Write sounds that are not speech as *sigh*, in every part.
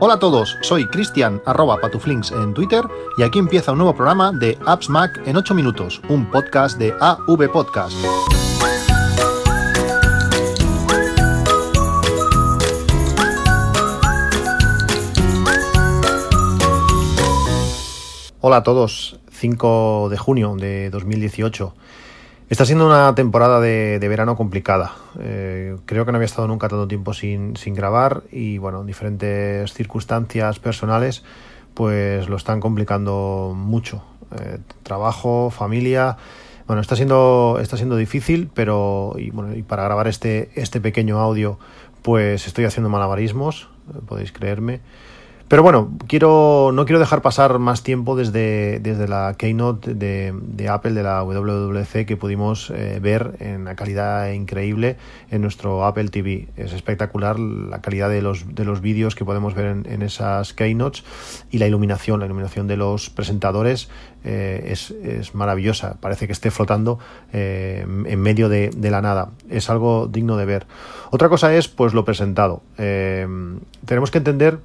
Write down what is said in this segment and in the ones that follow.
Hola a todos, soy Cristian arroba patuflinks en Twitter y aquí empieza un nuevo programa de Apps Mac en 8 minutos, un podcast de AV Podcast. Hola a todos, 5 de junio de 2018. Está siendo una temporada de, verano complicada. Eh, creo que no había estado nunca tanto tiempo sin, grabar y bueno, diferentes circunstancias personales pues lo están complicando mucho. Eh, trabajo, familia. Bueno, está siendo, está siendo difícil, pero y, bueno, y para grabar este, este pequeño audio pues estoy haciendo malabarismos, eh, podéis creerme. Pero bueno, quiero, no quiero dejar pasar más tiempo desde, desde la keynote de, Apple, de la WWC, que pudimos eh, ver en una calidad increíble en nuestro Apple TV. Es espectacular la calidad de los, de los vídeos que podemos ver en, esas keynotes y la iluminación, la iluminación de los presentadores eh, es, maravillosa. Parece que esté flotando eh, en medio de, de, la nada. Es algo digno de ver. Otra cosa es pues lo presentado. tenemos que entender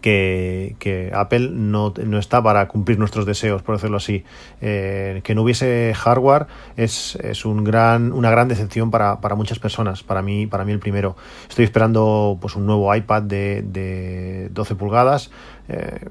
que, Apple no, no, está para cumplir nuestros deseos, por decirlo así. Eh, que no hubiese hardware es, es un gran, una gran decepción para, para, muchas personas, para mí, para mí el primero. Estoy esperando pues, un nuevo iPad de, de 12 pulgadas. Eh,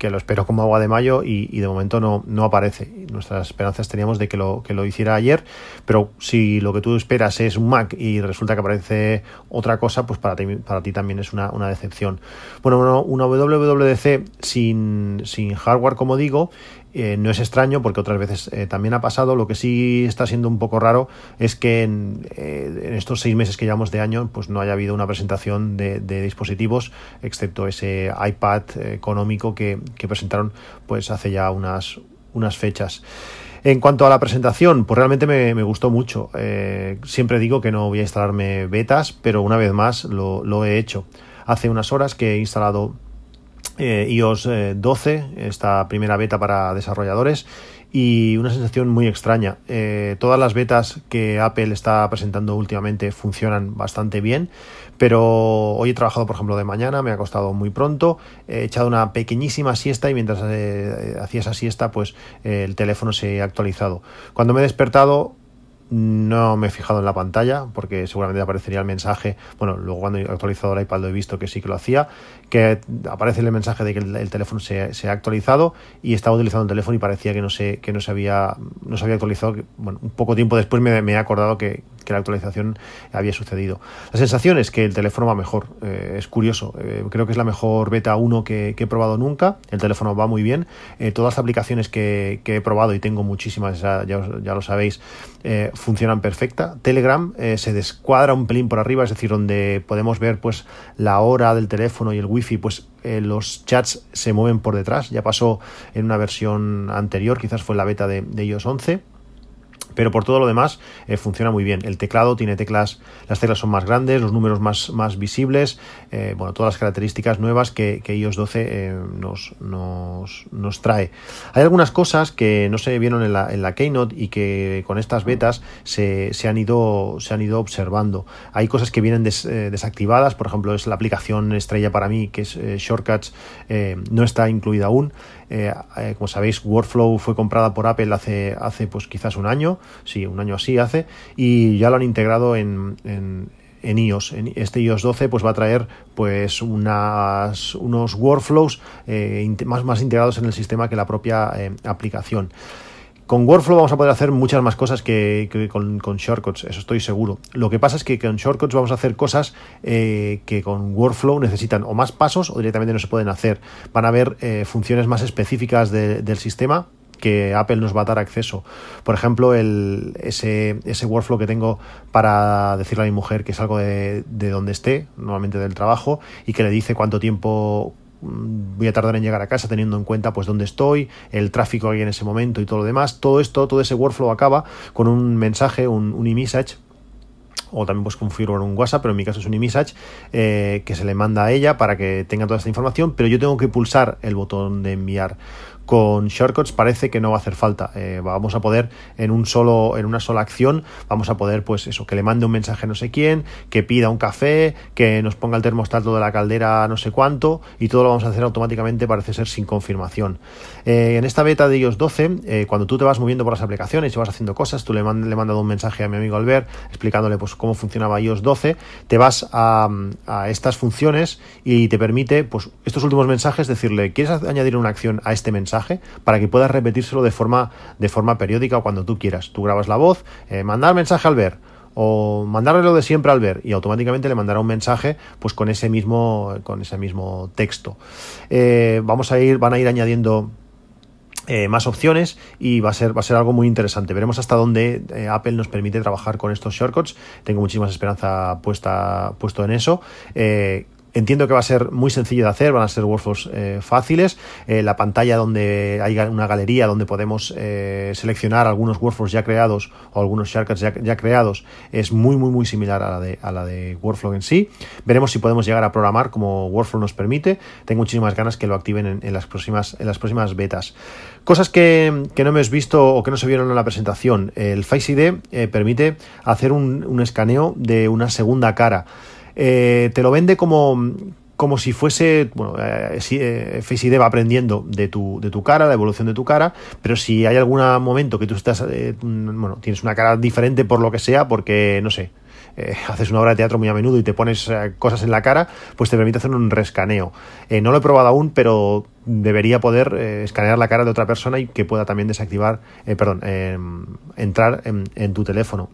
que lo espero como agua de mayo y, de momento no, no, aparece. Nuestras esperanzas teníamos de que lo, que lo hiciera ayer, pero si lo que tú esperas es un Mac y resulta que aparece otra cosa, pues para ti, para ti también es una, una decepción. Bueno, una WWDC sin, sin hardware, como digo, eh, no es extraño porque otras veces eh, también ha pasado. Lo que sí está siendo un poco raro es que en, eh, estos seis meses que llevamos de año pues no haya habido una presentación de, dispositivos, excepto ese iPad económico que, presentaron pues hace ya unas, unas fechas. En cuanto a la presentación, pues realmente me, gustó mucho. siempre digo que no voy a instalarme betas, pero una vez más lo, lo he hecho. Hace unas horas que he instalado eh, iOS 12, eh, esta primera beta para desarrolladores, y una sensación muy extraña. Eh, todas las betas que Apple está presentando últimamente funcionan bastante bien, pero hoy he trabajado, por ejemplo, de mañana, me ha costado muy pronto, he echado una pequeñísima siesta y mientras hacía esa siesta, pues el teléfono se ha actualizado. Cuando me he despertado, no me he fijado en la pantalla porque seguramente aparecería el mensaje. Bueno, luego cuando he actualizado el iPad lo he visto que sí que lo hacía. Que aparece el mensaje de que el, teléfono se, ha actualizado y estaba utilizando el teléfono y parecía que no se, que no se había, no se había actualizado. Bueno, un poco tiempo después me, he acordado que, la actualización había sucedido. La sensación es que el teléfono va mejor. Eh, es curioso. Eh, creo que es la mejor beta 1 que, he probado nunca. El teléfono va muy bien. Eh, todas las aplicaciones que, he probado y tengo muchísimas, ya, lo sabéis funcionan perfecta. Telegram se descuadra un pelín por arriba, es decir, donde podemos ver pues la hora del teléfono y el wifi, pues los chats se mueven por detrás. Ya pasó en una versión anterior, quizás fue la beta de, de iOS 11 pero por todo lo demás eh, funciona muy bien. El teclado tiene teclas, las teclas son más grandes, los números más, más visibles, eh, bueno, todas las características nuevas que, iOS 12 eh, nos, nos, nos, trae. Hay algunas cosas que no se vieron en la, en la Keynote y que con estas betas se, se, han, ido, se han ido observando. Hay cosas que vienen desactivadas, por ejemplo, es la aplicación estrella para mí, que es Shortcuts, no está incluida aún. Como sabéis, Workflow fue comprada por Apple hace, hace pues quizás un año sí, un año así hace, y ya lo han integrado en, en, en iOS. En este iOS 12 pues va a traer pues unas, unos workflows eh, más, más integrados en el sistema que la propia eh, aplicación. Con Workflow vamos a poder hacer muchas más cosas que, con, Shortcuts, eso estoy seguro. Lo que pasa es que con Shortcuts vamos a hacer cosas eh, que con Workflow necesitan o más pasos o directamente no se pueden hacer. Van a haber funciones más específicas del sistema que Apple nos va a dar acceso. Por ejemplo, el, ese, workflow que tengo para decirle a mi mujer que es algo de, de donde esté, normalmente del trabajo, y que le dice cuánto tiempo voy a tardar en llegar a casa teniendo en cuenta pues dónde estoy, el tráfico que en ese momento y todo lo demás. Todo esto, todo ese workflow acaba con un mensaje, un, un e-message o también pues configurar un WhatsApp, pero en mi caso es un iMessage eh, que se le manda a ella para que tenga toda esta información, pero yo tengo que pulsar el botón de enviar. Con shortcuts parece que no va a hacer falta. Eh, vamos a poder en un solo, en una sola acción, vamos a poder, pues eso, que le mande un mensaje a no sé quién, que pida un café, que nos ponga el termostato de la caldera no sé cuánto, y todo lo vamos a hacer automáticamente, parece ser sin confirmación. Eh, en esta beta de iOS 12, eh, cuando tú te vas moviendo por las aplicaciones y vas haciendo cosas, tú le, le he mandado un mensaje a mi amigo Albert explicándole pues cómo funcionaba iOS 12, te vas a, a estas funciones y te permite, pues, estos últimos mensajes, decirle, ¿quieres añadir una acción a este mensaje? Para que puedas repetírselo de forma, de forma periódica o cuando tú quieras. Tú grabas la voz, eh, mandar mensaje al ver o mandarle lo de siempre al ver y automáticamente le mandará un mensaje pues con ese mismo con ese mismo texto. Eh, vamos a ir van a ir añadiendo eh, más opciones y va a ser va a ser algo muy interesante. Veremos hasta dónde Apple nos permite trabajar con estos shortcuts. Tengo muchísima esperanza puesta puesto en eso Entiendo que va a ser muy sencillo de hacer, van a ser workflows eh, fáciles. Eh, la pantalla donde hay una galería donde podemos eh, seleccionar algunos workflows ya creados o algunos shortcuts ya, creados es muy, muy, muy similar a la, de, a la de Workflow en sí. Veremos si podemos llegar a programar como Workflow nos permite. Tengo muchísimas ganas que lo activen en, las, próximas, en las próximas betas. Cosas que, que, no me has visto o que no se vieron en la presentación. El Face ID permite hacer un, un escaneo de una segunda cara. Eh, te lo vende como, como si fuese, bueno, eh, eh, Face ID va aprendiendo de tu, de tu cara, la evolución de tu cara, pero si hay algún momento que tú estás, bueno, tienes una cara diferente por lo que sea, porque, no sé, *laughs* haces una obra de teatro muy a menudo y te pones cosas en la cara, pues te permite hacer un rescaneo. no lo he probado aún, pero debería poder escanear la cara de otra persona y que pueda también desactivar, perdón, entrar en tu teléfono.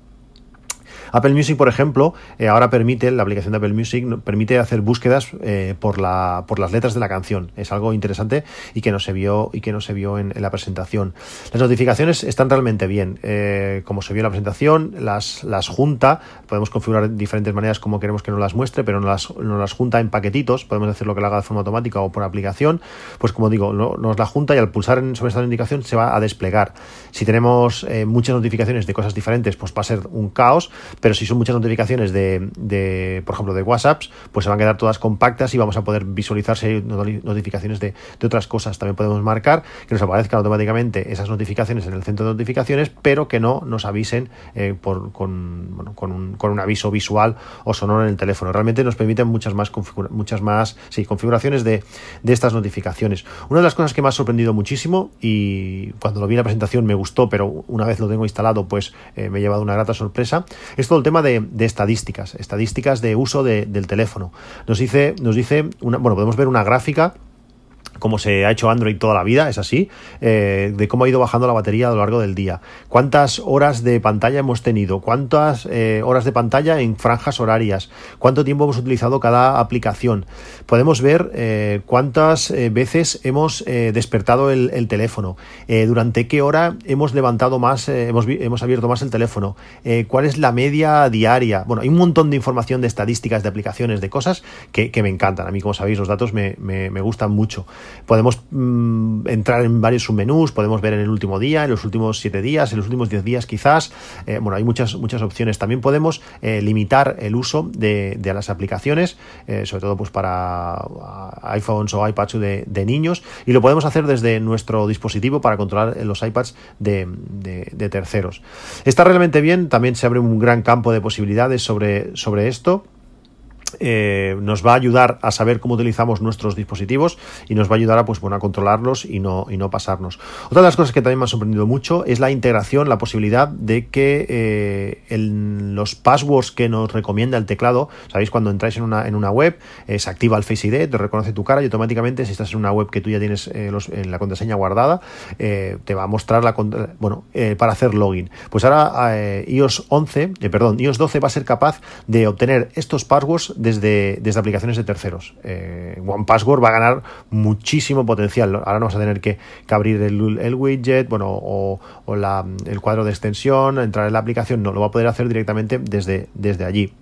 Apple Music, por ejemplo, eh, ahora permite, la aplicación de Apple Music permite hacer búsquedas eh, por, la, por las letras de la canción. Es algo interesante y que no se vio, y que no se vio en, la presentación. Las notificaciones están realmente bien. Eh, como se vio en la presentación, las, las junta, podemos configurar de diferentes maneras como queremos que nos las muestre, pero nos las, nos las junta en paquetitos, podemos hacer lo que lo haga de forma automática o por aplicación. Pues como digo, nos la junta y al pulsar sobre esta indicación se va a desplegar. Si tenemos muchas notificaciones de cosas diferentes, pues va a ser un caos, si son muchas notificaciones de, por ejemplo, de WhatsApp, pues se van a quedar todas compactas y vamos a poder visualizar si hay notificaciones de, otras cosas. También podemos marcar que nos aparezcan automáticamente esas notificaciones en el centro de notificaciones, pero que no nos avisen eh, por, con, un, con, un, aviso visual o sonoro en el teléfono. Realmente nos permiten muchas más, configuraciones de, de estas notificaciones. Una de las cosas que me ha sorprendido muchísimo y cuando lo vi en la presentación me gustó, pero una vez lo tengo instalado, pues eh, me he llevado una grata sorpresa. Esto el tema de, estadísticas, estadísticas de uso del teléfono. Nos dice, nos dice una, bueno, podemos ver una gráfica como se ha hecho Android toda la vida, es así, eh, de cómo ha ido bajando la batería a lo largo del día, cuántas horas de pantalla hemos tenido, cuántas eh, horas de pantalla en franjas horarias, cuánto tiempo hemos utilizado cada aplicación. Podemos ver eh, cuántas veces hemos despertado el, teléfono, durante qué hora hemos levantado más, hemos, hemos, abierto más el teléfono, cuál es la media diaria. Bueno, hay un montón de información de estadísticas, de aplicaciones, de cosas que, me encantan. A mí, como sabéis, los datos me, me gustan mucho. Podemos mm, entrar en varios submenús, podemos ver en el último día, en los últimos siete días, en los últimos diez días quizás. Eh, bueno, hay muchas, muchas opciones. También podemos eh, limitar el uso de, las aplicaciones, eh, sobre todo pues para iPhones o iPads de, niños, y lo podemos hacer desde nuestro dispositivo para controlar los iPads de, de terceros. Está realmente bien, también se abre un gran campo de posibilidades sobre, sobre esto. Eh, nos va a ayudar a saber cómo utilizamos nuestros dispositivos y nos va a ayudar a, pues, bueno, a controlarlos y no, y no pasarnos. Otra de las cosas que también me ha sorprendido mucho es la integración, la posibilidad de que eh, los passwords que nos recomienda el teclado, sabéis, cuando entráis en una, en una web, eh, se activa el Face ID, te reconoce tu cara y automáticamente, si estás en una web que tú ya tienes en la contraseña guardada, te va a mostrar la bueno, para hacer login. Pues ahora iOS 11, perdón, iOS 12 va a ser capaz de obtener estos passwords desde, desde aplicaciones de terceros. Eh, One Password va a ganar muchísimo potencial. Ahora no vamos a tener que, abrir el, widget, bueno, o, el cuadro de extensión, entrar en la aplicación, no, lo va a poder hacer directamente desde, desde allí.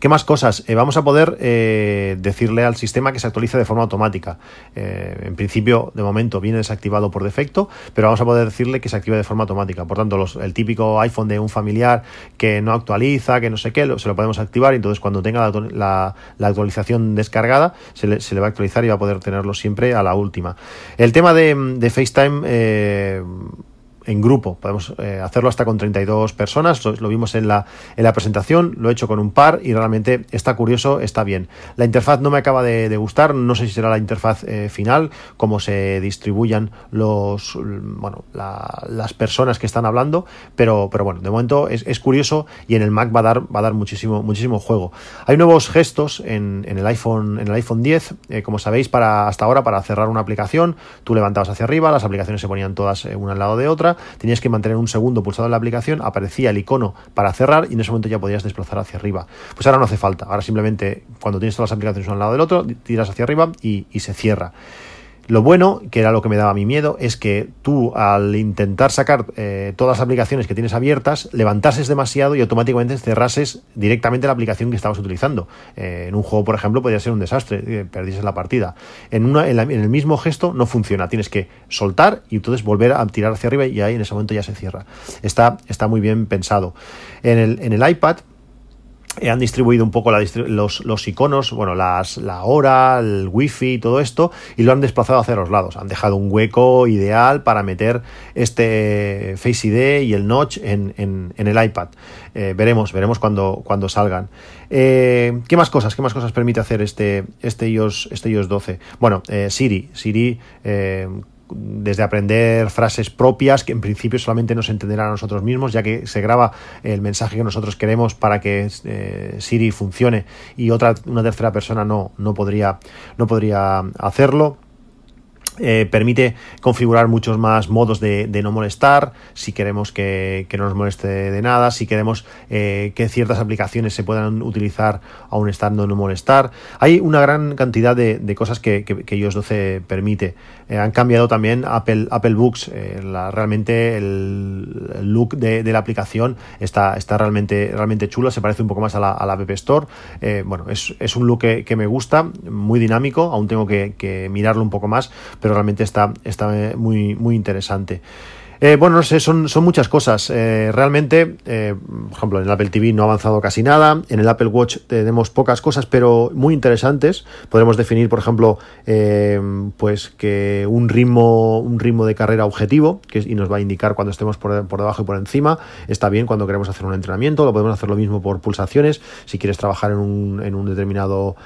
¿Qué más cosas? Eh, vamos a poder eh, decirle al sistema que se actualice de forma automática. Eh, en principio, de momento, viene desactivado por defecto, pero vamos a poder decirle que se active de forma automática. Por tanto, el típico iPhone de un familiar que no actualiza, que no sé qué, se lo podemos activar y entonces cuando tenga la, actualización descargada, se le, va a actualizar y va a poder tenerlo siempre a la última. El tema de, de FaceTime en grupo. Podemos eh, hacerlo hasta con 32 personas. Lo, vimos en la, en la presentación. Lo he hecho con un par y realmente está curioso, está bien. La interfaz no me acaba de, gustar. No sé si será la interfaz eh, final, cómo se distribuyan los, bueno, las personas que están hablando. Pero, pero bueno, de momento es, curioso y en el Mac va a dar, va a dar muchísimo, muchísimo juego. Hay nuevos gestos en, en el iPhone, en el iPhone 10, eh, como sabéis, para hasta ahora para cerrar una aplicación. Tú levantabas hacia arriba, las aplicaciones se ponían todas una al lado de otra tenías que mantener un segundo pulsado en la aplicación, aparecía el icono para cerrar y en ese momento ya podías desplazar hacia arriba. Pues ahora no hace falta, ahora simplemente cuando tienes todas las aplicaciones uno al lado del otro, tiras hacia arriba y se cierra. Lo bueno, que era lo que me daba mi miedo, es que tú al intentar sacar eh, todas las aplicaciones que tienes abiertas, levantases demasiado y automáticamente cerrases directamente la aplicación que estabas utilizando. Eh, en un juego, por ejemplo, podría ser un desastre, eh, perdieses la partida. En, el mismo gesto no funciona, tienes que soltar y entonces volver a tirar hacia arriba y ahí en ese momento ya se cierra. Está, está muy bien pensado. En el, iPad han distribuido un poco los, los, iconos, bueno, las, la hora, el wifi y todo esto, y lo han desplazado hacia los lados. Han dejado un hueco ideal para meter este Face ID y el notch en, en, el iPad. Eh, veremos, veremos cuando, cuando salgan. Eh, ¿Qué más cosas? ¿Qué más cosas permite hacer este, este, iOS, este iOS 12? Bueno, Siri. Siri desde aprender frases propias que en principio solamente nos entenderá a nosotros mismos, ya que se graba el mensaje que nosotros queremos para que eh, Siri funcione y otra una tercera persona no, no podría no podría hacerlo. Eh, permite configurar muchos más modos de, no molestar, si queremos que, no nos moleste de nada, si queremos eh, que ciertas aplicaciones se puedan utilizar aún estando no molestar. Hay una gran cantidad de, cosas que, que, iOS 12 permite. Eh, han cambiado también Apple, Apple Books. realmente el, look de, la aplicación está, está realmente, realmente chulo, se parece un poco más a la, a la App Store. bueno, es, es, un look que, me gusta, muy dinámico, aún tengo que, mirarlo un poco más pero realmente está, está muy, muy interesante. Eh, bueno, no sé, son, son muchas cosas. Eh, realmente, eh, por ejemplo, en el Apple TV no ha avanzado casi nada. En el Apple Watch tenemos pocas cosas, pero muy interesantes. Podremos definir, por ejemplo, pues que un ritmo, un ritmo de carrera objetivo, que y nos va a indicar cuando estemos por, por, debajo y por encima. Está bien cuando queremos hacer un entrenamiento. Lo podemos hacer lo mismo por pulsaciones. Si quieres trabajar en un, en un determinado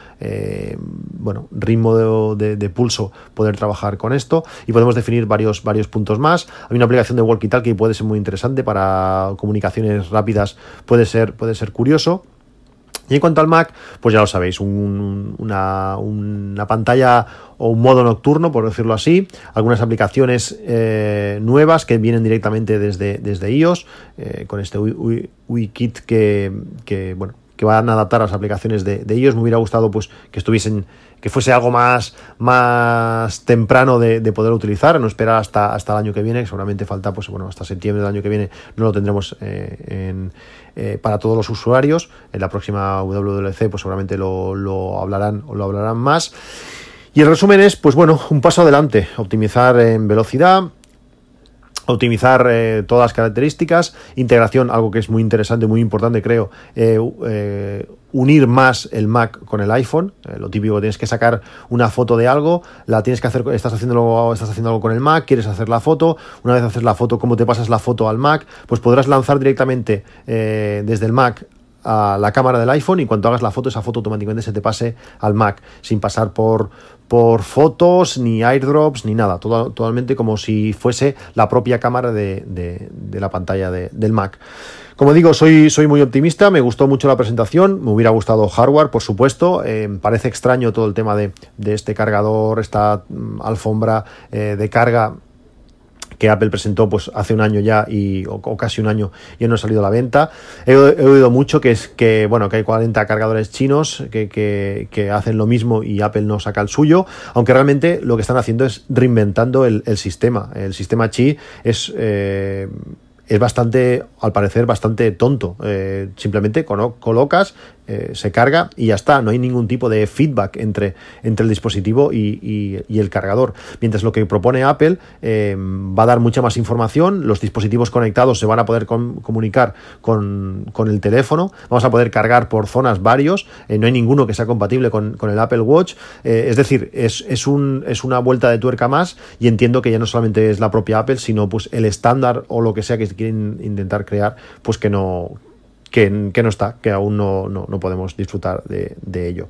bueno, ritmo de, de, pulso, poder trabajar con esto. Y podemos definir varios, varios puntos más. Hay una aplicación de walkie-talkie puede ser muy interesante para comunicaciones rápidas, puede ser, puede ser curioso. Y en cuanto al Mac, pues ya lo sabéis, una, pantalla o un modo nocturno, por decirlo así, algunas aplicaciones eh, nuevas que vienen directamente desde, desde iOS, eh, con este WeKit que, que, bueno, que van a adaptar a las aplicaciones de, iOS. Me hubiera gustado pues, que estuviesen que fuese algo más, más temprano de, poder utilizar, no esperar hasta, hasta el año que viene, seguramente falta, pues bueno, hasta septiembre del año que viene no lo tendremos eh, eh, para todos los usuarios. En la próxima WWDC, pues seguramente lo, lo hablarán o lo hablarán más. Y el resumen es, pues bueno, un paso adelante, optimizar en velocidad, optimizar eh, todas las características, integración, algo que es muy interesante, muy importante creo, eh, eh, unir más el Mac con el iPhone, lo típico, tienes que sacar una foto de algo, la tienes que hacer, estás haciendo, estás haciendo algo con el Mac, quieres hacer la foto, una vez haces la foto, cómo te pasas la foto al Mac, pues podrás lanzar directamente desde el Mac a la cámara del iPhone y cuando hagas la foto, esa foto automáticamente se te pase al Mac, sin pasar por, por fotos, ni airdrops, ni nada, todo, totalmente como si fuese la propia cámara de, de, la pantalla del Mac. Como digo, soy, soy muy optimista, me gustó mucho la presentación, me hubiera gustado hardware, por supuesto, eh, parece extraño todo el tema de, de este cargador, esta mm, alfombra eh, de carga que Apple presentó pues hace un año ya y, o, casi un año y no ha salido a la venta. He, oído mucho que es que bueno que hay 40 cargadores chinos que, que, hacen lo mismo y Apple no saca el suyo, aunque realmente lo que están haciendo es reinventando el, sistema. El sistema Qi es eh, es bastante, al parecer, bastante tonto. Eh, simplemente colocas, eh, se carga y ya está. No hay ningún tipo de feedback entre, entre el dispositivo y, el cargador. Mientras lo que propone Apple eh, va a dar mucha más información, los dispositivos conectados se van a poder comunicar con, el teléfono, vamos a poder cargar por zonas varios, no hay ninguno que sea compatible con, el Apple Watch. es decir, es, es, un, es una vuelta de tuerca más y entiendo que ya no solamente es la propia Apple, sino pues el estándar o lo que sea que intentar crear, pues que no, que, no está, que aún no, no, podemos disfrutar de, ello.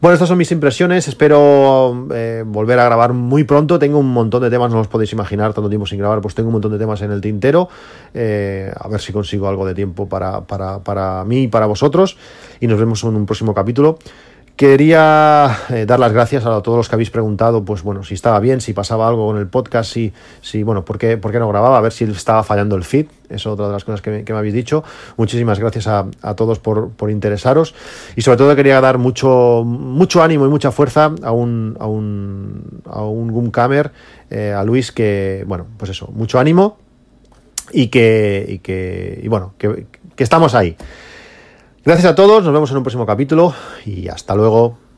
Bueno, estas son mis impresiones. Espero eh, volver a grabar muy pronto. Tengo un montón de temas, no os podéis imaginar tanto tiempo sin grabar, pues tengo un montón de temas en el tintero. Eh, a ver si consigo algo de tiempo para, para, para mí y para vosotros. Y nos vemos en un próximo capítulo. Quería eh, dar las gracias a todos los que habéis preguntado, pues bueno, si estaba bien, si pasaba algo con el podcast, si, si bueno, ¿por qué, por qué no grababa? A ver si estaba fallando el feed, es otra de las cosas que me, habéis dicho. Muchísimas gracias a, todos por, interesaros y sobre todo quería dar mucho, mucho ánimo y mucha fuerza a un, a un, a un Gumcamer, eh, a Luis, que, bueno, pues eso, mucho ánimo y que, y que y bueno, que, que estamos ahí. Gracias a todos, nos vemos en un próximo capítulo y hasta luego.